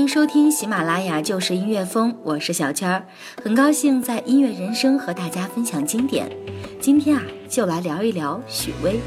迎收听喜马拉雅就是音乐风，我是小圈儿，很高兴在音乐人生和大家分享经典。今天啊，就来聊一聊许巍。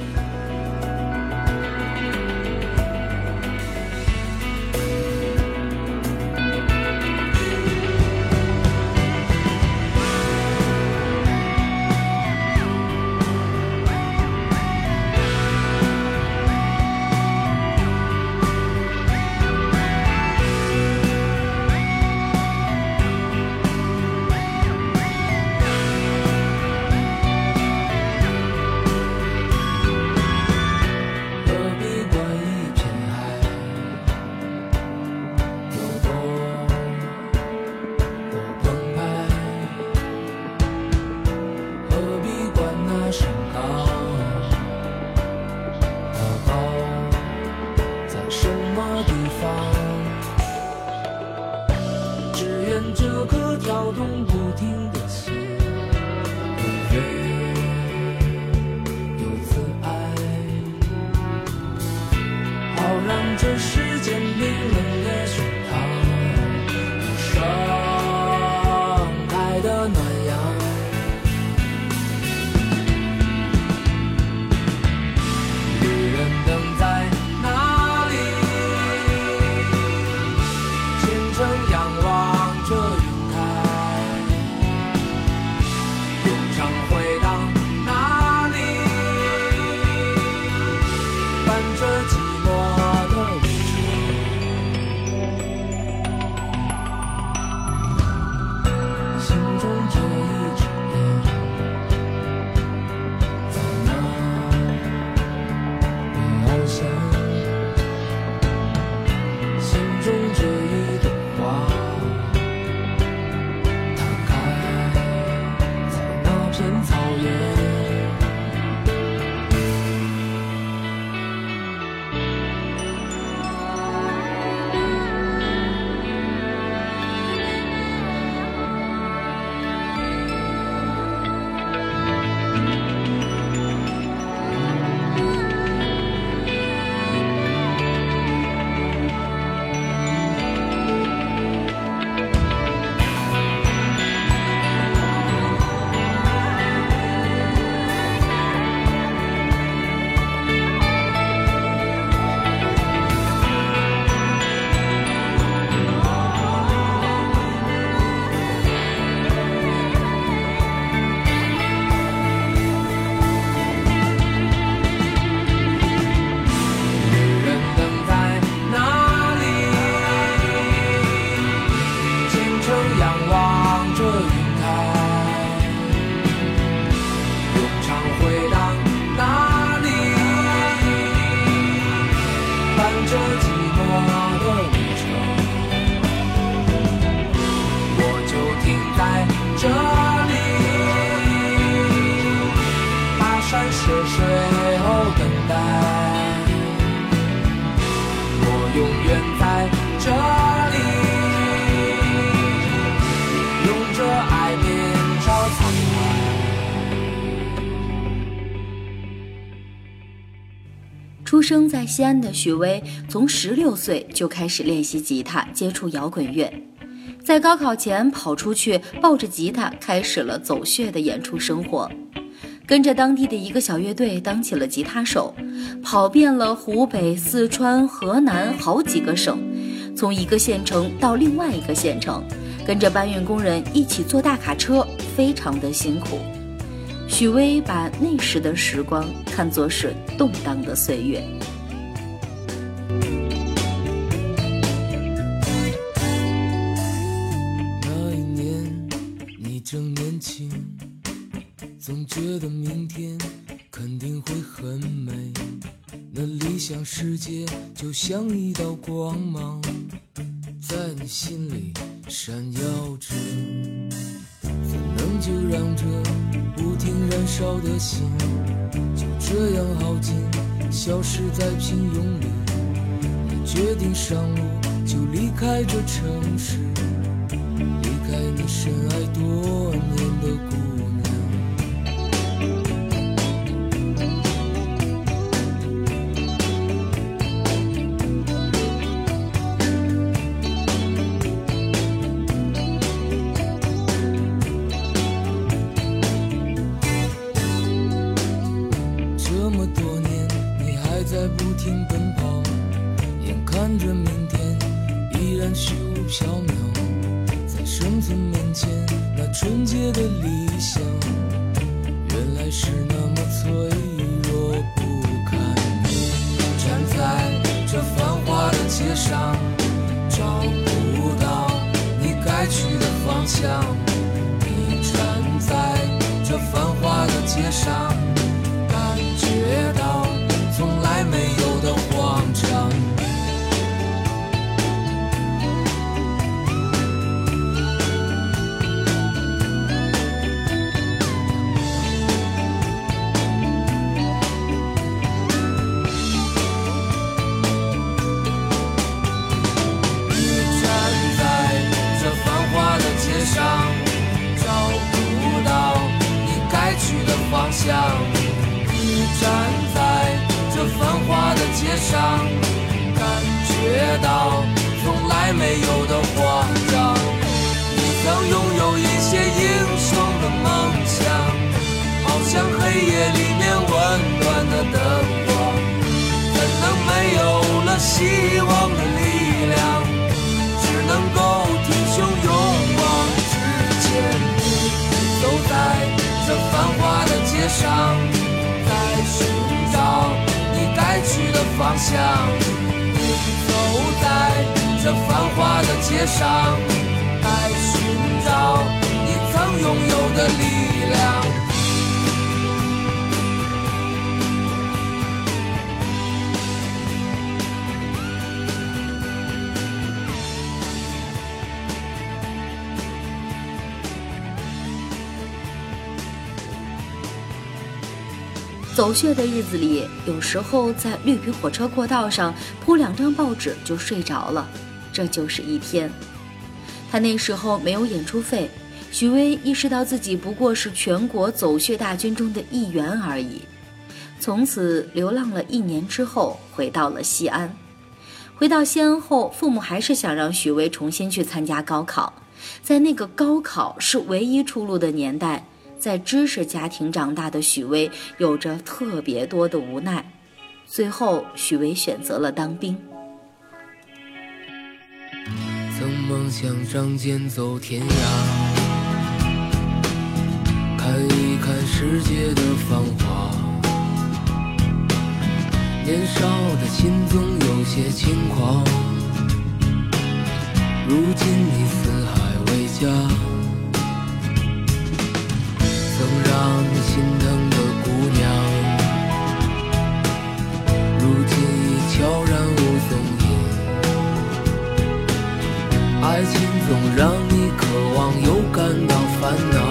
出生在西安的许巍，从十六岁就开始练习吉他，接触摇滚乐。在高考前跑出去，抱着吉他开始了走穴的演出生活，跟着当地的一个小乐队当起了吉他手，跑遍了湖北、四川、河南好几个省，从一个县城到另外一个县城，跟着搬运工人一起坐大卡车，非常的辛苦。许巍把那时的时光看作是动荡的岁月。那一年你正年轻，总觉得明天肯定会很美。那理想世界就像一道光芒，在你心里闪耀着。怎能就让这不停燃烧的心，就这样耗尽，消失在平庸里？你决定上路，就离开这城市，离开你深爱多年的姑街上。希望的力量？只能够挺胸勇往直前。走在这繁华的街上。在寻找你该去的方向。走在这繁华的街上，在寻找你曾拥有的力量。走穴的日子里，有时候在绿皮火车过道上铺两张报纸就睡着了，这就是一天。他那时候没有演出费，许巍意识到自己不过是全国走穴大军中的一员而已。从此流浪了一年之后，回到了西安。回到西安后，父母还是想让许巍重新去参加高考。在那个高考是唯一出路的年代，在知识家庭长大的许巍有着特别多的无奈。最后，许巍选择了当兵。曾梦想仗剑走天涯，看一看世界的繁华。年少的心总有些轻狂，如今你四海为家，曾让你心疼的姑娘，如今已悄然无踪影。爱情总让你渴望又感到烦恼，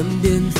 身边。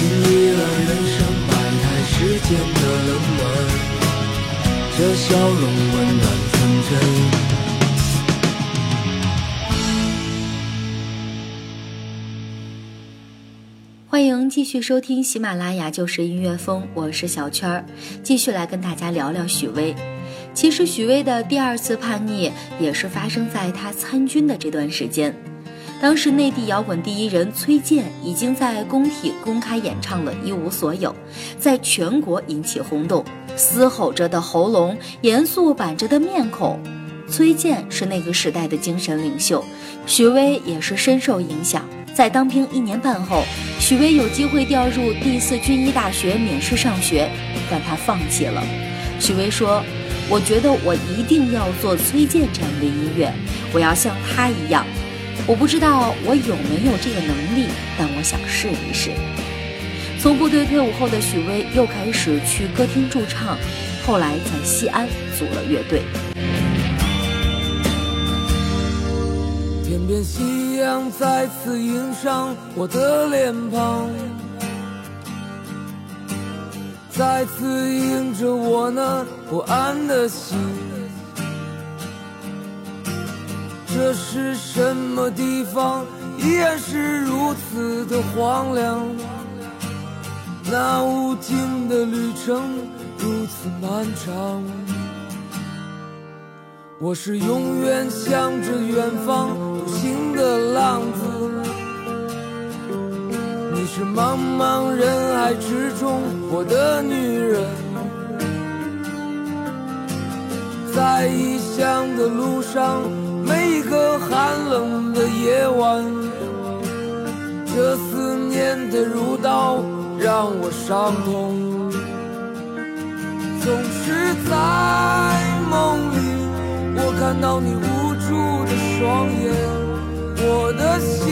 经历了人生百态世间的冷暖，这笑容温暖纯真。欢迎继续收听喜马拉雅就是音乐风，我是小圈儿，继续来跟大家聊聊许巍。其实许巍的第二次叛逆也是发生在他参军的这段时间。当时内地摇滚第一人崔健已经在工体公开演唱了《一无所有》，在全国引起轰动。嘶吼着的喉咙，严肃板着的面孔，崔健是那个时代的精神领袖，许巍也是深受影响。在当兵一年半后，许巍有机会调入第四军医大学免试上学，但他放弃了。许巍说：“我觉得我一定要做崔健这样的音乐，我要像他一样。我不知道我有没有这个能力，但我想试一试。”从部队退伍后的许巍又开始去歌厅驻唱，后来在西安组了乐队。天边夕阳再次映上我的脸庞，再次映着我那不安的心。这是什么地方？依然是如此的荒凉。那无尽的旅程如此漫长。我是永远向着远方独行的浪子，你是茫茫人海之中我的女人，在异乡的路上，每一个寒冷的夜晚，这思念的如刀让我伤痛，总是在梦里。我看到你无助的双眼，我的心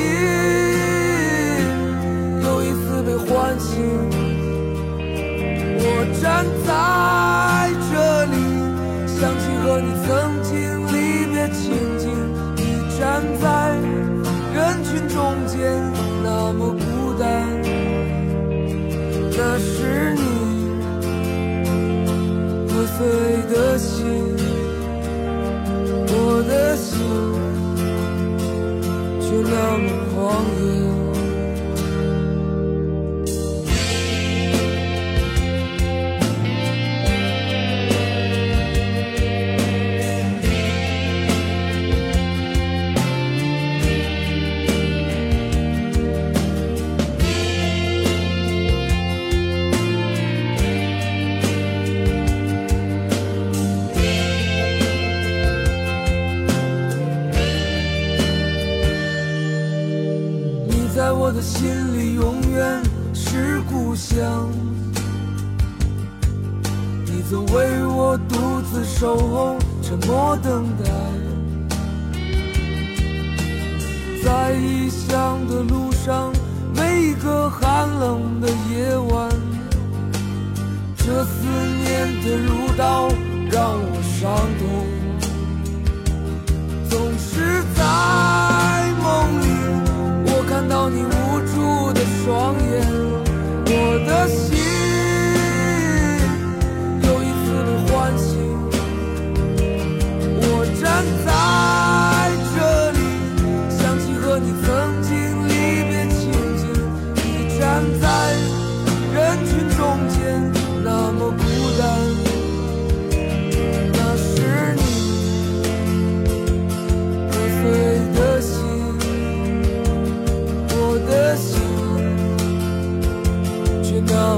的如刀让我伤痛，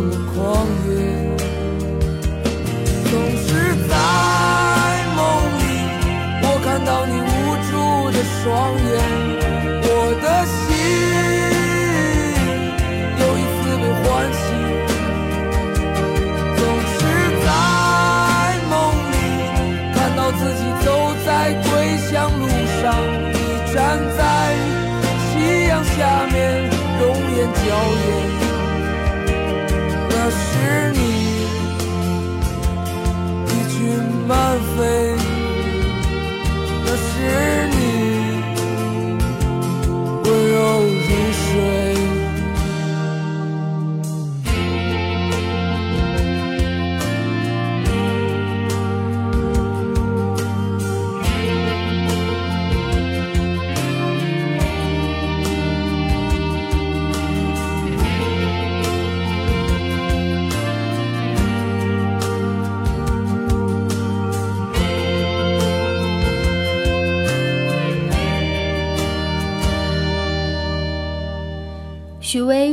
那么狂野。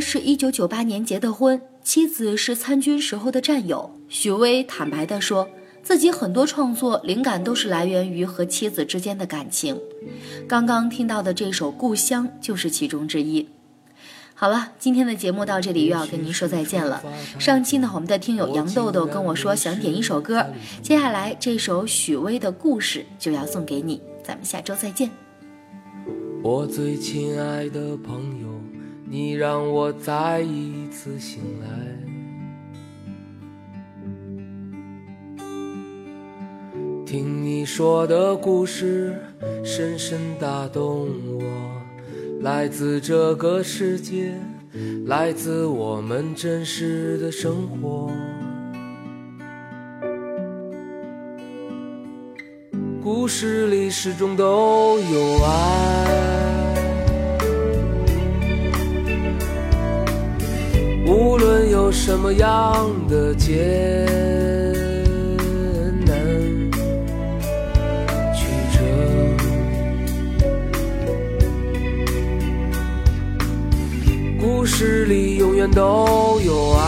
是一九九八年结的婚，妻子是参军时候的战友。许巍坦白地说，自己很多创作灵感都是来源于和妻子之间的感情。刚刚听到的这首《故乡》就是其中之一。好了，今天的节目到这里又要跟您说再见了。上期呢，我们的听友杨豆豆跟我说想点一首歌，接下来这首许巍的故事就要送给你，咱们下周再见。我最亲爱的朋友，你让我再一次醒来。听你说的故事，深深打动我，来自这个世界，来自我们真实的生活。故事里始终都有爱，什么样的艰难曲折，故事里永远都有爱。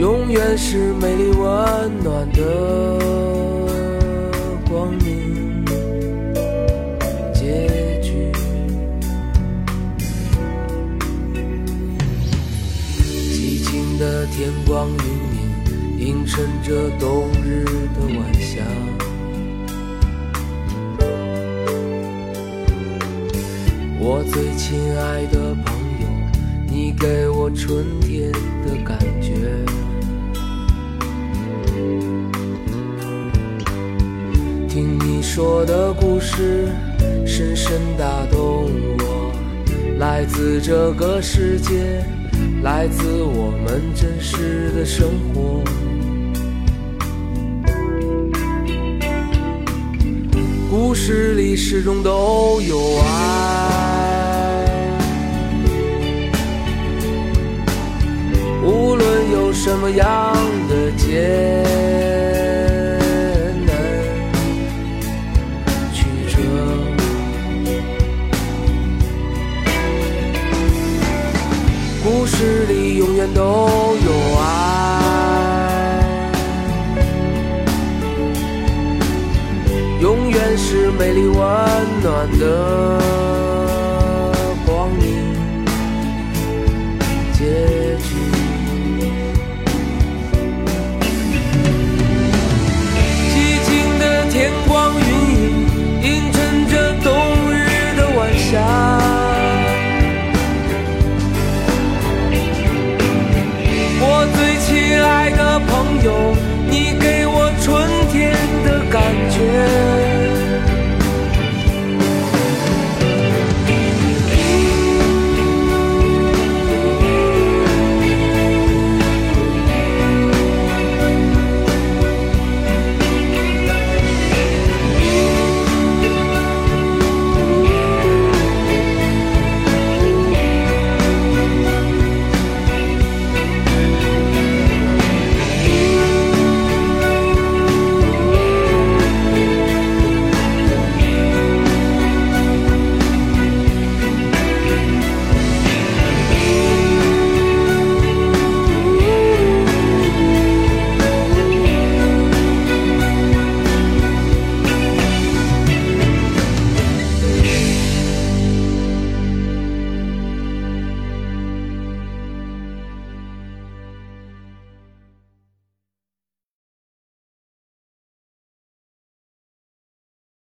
永远是美丽温暖的天光云影，映衬着冬日的晚霞。我最亲爱的朋友，你给我春天的感觉。听你说的故事，深深打动我。来自这个世界，来自我们真实的生活。故事里始终都有爱，无论有什么样的结